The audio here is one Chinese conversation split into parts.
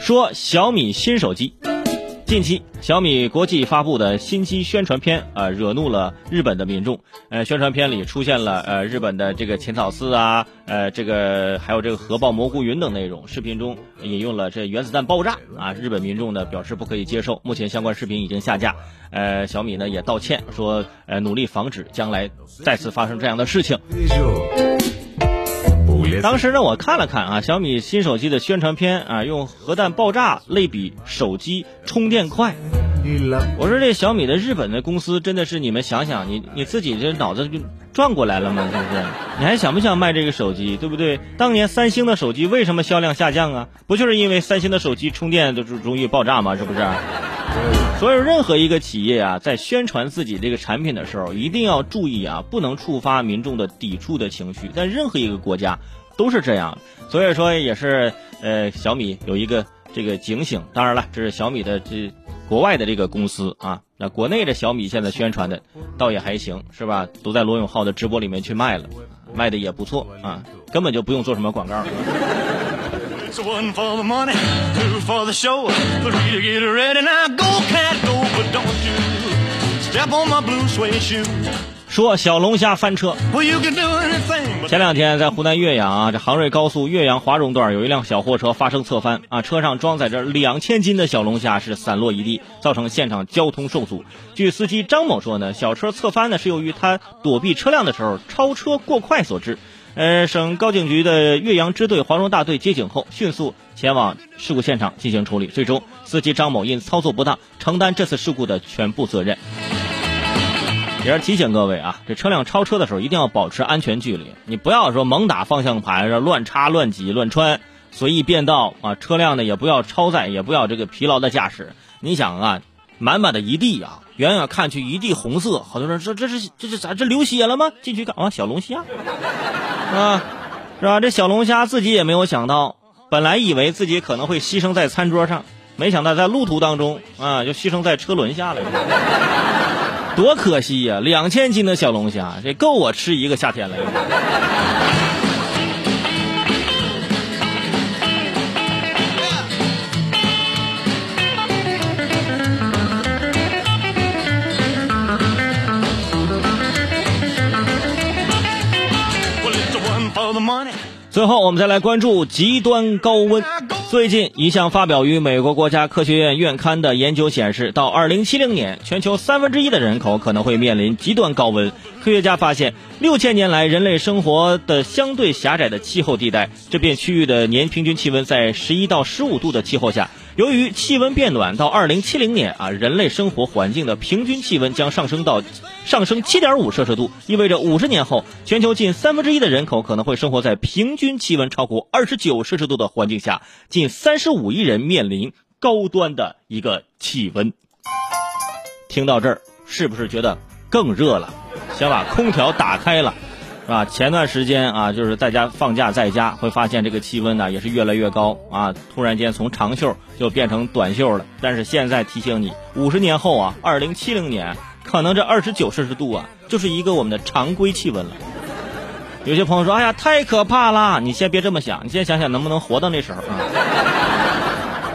说小米新手机。近期，小米国际发布的新机宣传片啊，惹怒了日本的民众。呃，宣传片里出现了呃日本的这个浅草寺啊，呃这个还有这个核爆蘑菇云等内容。视频中引用了这原子弹爆炸啊，日本民众呢表示不可以接受。目前相关视频已经下架。呃，小米呢也道歉说，呃努力防止将来再次发生这样的事情。当时呢，我看了看啊，小米新手机的宣传片啊，用核弹爆炸类比手机充电快。我说这小米的日本的公司真的是你们想想，你你自己这脑子就转过来了吗？是不是？你还想不想卖这个手机？对不对？当年三星的手机为什么销量下降啊？不就是因为三星的手机充电就容易爆炸吗？是不是？所以任何一个企业啊，在宣传自己这个产品的时候，一定要注意啊，不能触发民众的抵触的情绪。在任何一个国家。都是这样，所以说也是呃小米有一个这个警醒。当然了，这是小米的这国外的这个公司啊。那国内的小米现在宣传的倒也还行，是吧？都在罗永浩的直播里面去卖了，卖的也不错啊，根本就不用做什么广告。说小龙虾翻车。前两天在湖南岳阳啊，这杭瑞高速岳阳华容段有一辆小货车发生侧翻啊，车上装载着两千斤的小龙虾是散落一地，造成现场交通受阻。据司机张某说呢，小车侧翻呢是由于他躲避车辆的时候超车过快所致。呃，省交警局的岳阳支队华容大队接警后，迅速前往事故现场进行处理，最终司机张某因操作不当承担这次事故的全部责任。也是提醒各位啊，这车辆超车的时候一定要保持安全距离，你不要说猛打方向盘，乱插、乱挤、乱穿，随意变道啊。车辆呢也不要超载，也不要这个疲劳的驾驶。你想啊，满满的一地啊，远远看去一地红色，好多人说这是这是咋这流血了吗？进去看啊，小龙虾啊，是吧？这小龙虾自己也没有想到，本来以为自己可能会牺牲在餐桌上，没想到在路途当中啊，就牺牲在车轮下了。多可惜呀！两千斤的小龙虾，这够我吃一个夏天了。最后，我们再来关注极端高温。最近一项发表于美国国家科学院院刊的研究显示，到二零七零年，全球三分之一的人口可能会面临极端高温。科学家发现，六千年来人类生活的相对狭窄的气候地带，这片区域的年平均气温在十一到十五度的气候下。由于气温变暖，到二零七零年啊，人类生活环境的平均气温将上升到上升七点五摄氏度，意味着五十年后，全球近三分之一的人口可能会生活在平均气温超过二十九摄氏度的环境下，近三十五亿人面临高端的一个气温。听到这儿，是不是觉得更热了？想把空调打开了？啊？前段时间啊，就是在家放假在家，会发现这个气温呢也是越来越高啊，突然间从长袖就变成短袖了。但是现在提醒你，五十年后啊，二零七零年，可能这二十九摄氏度啊，就是一个我们的常规气温了。有些朋友说：“哎呀，太可怕了！”你先别这么想，你先想想能不能活到那时候啊。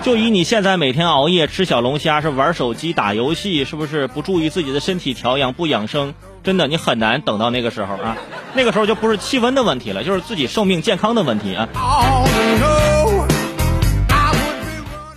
就以你现在每天熬夜吃小龙虾，是玩手机打游戏，是不是不注意自己的身体调养，不养生？真的，你很难等到那个时候啊，那个时候就不是气温的问题了，就是自己寿命健康的问题啊。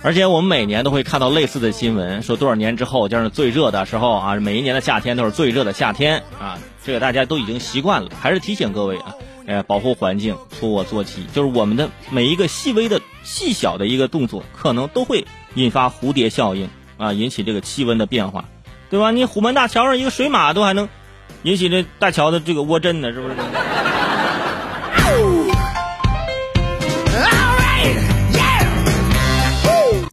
而且我们每年都会看到类似的新闻，说多少年之后将是最热的时候啊，每一年的夏天都是最热的夏天啊，这个大家都已经习惯了。还是提醒各位啊，呃，保护环境，从我做起，就是我们的每一个细微的、细小的一个动作，可能都会引发蝴蝶效应啊，引起这个气温的变化，对吧？你虎门大桥上一个水马都还能。引起这大桥的这个窝震呢，是不是？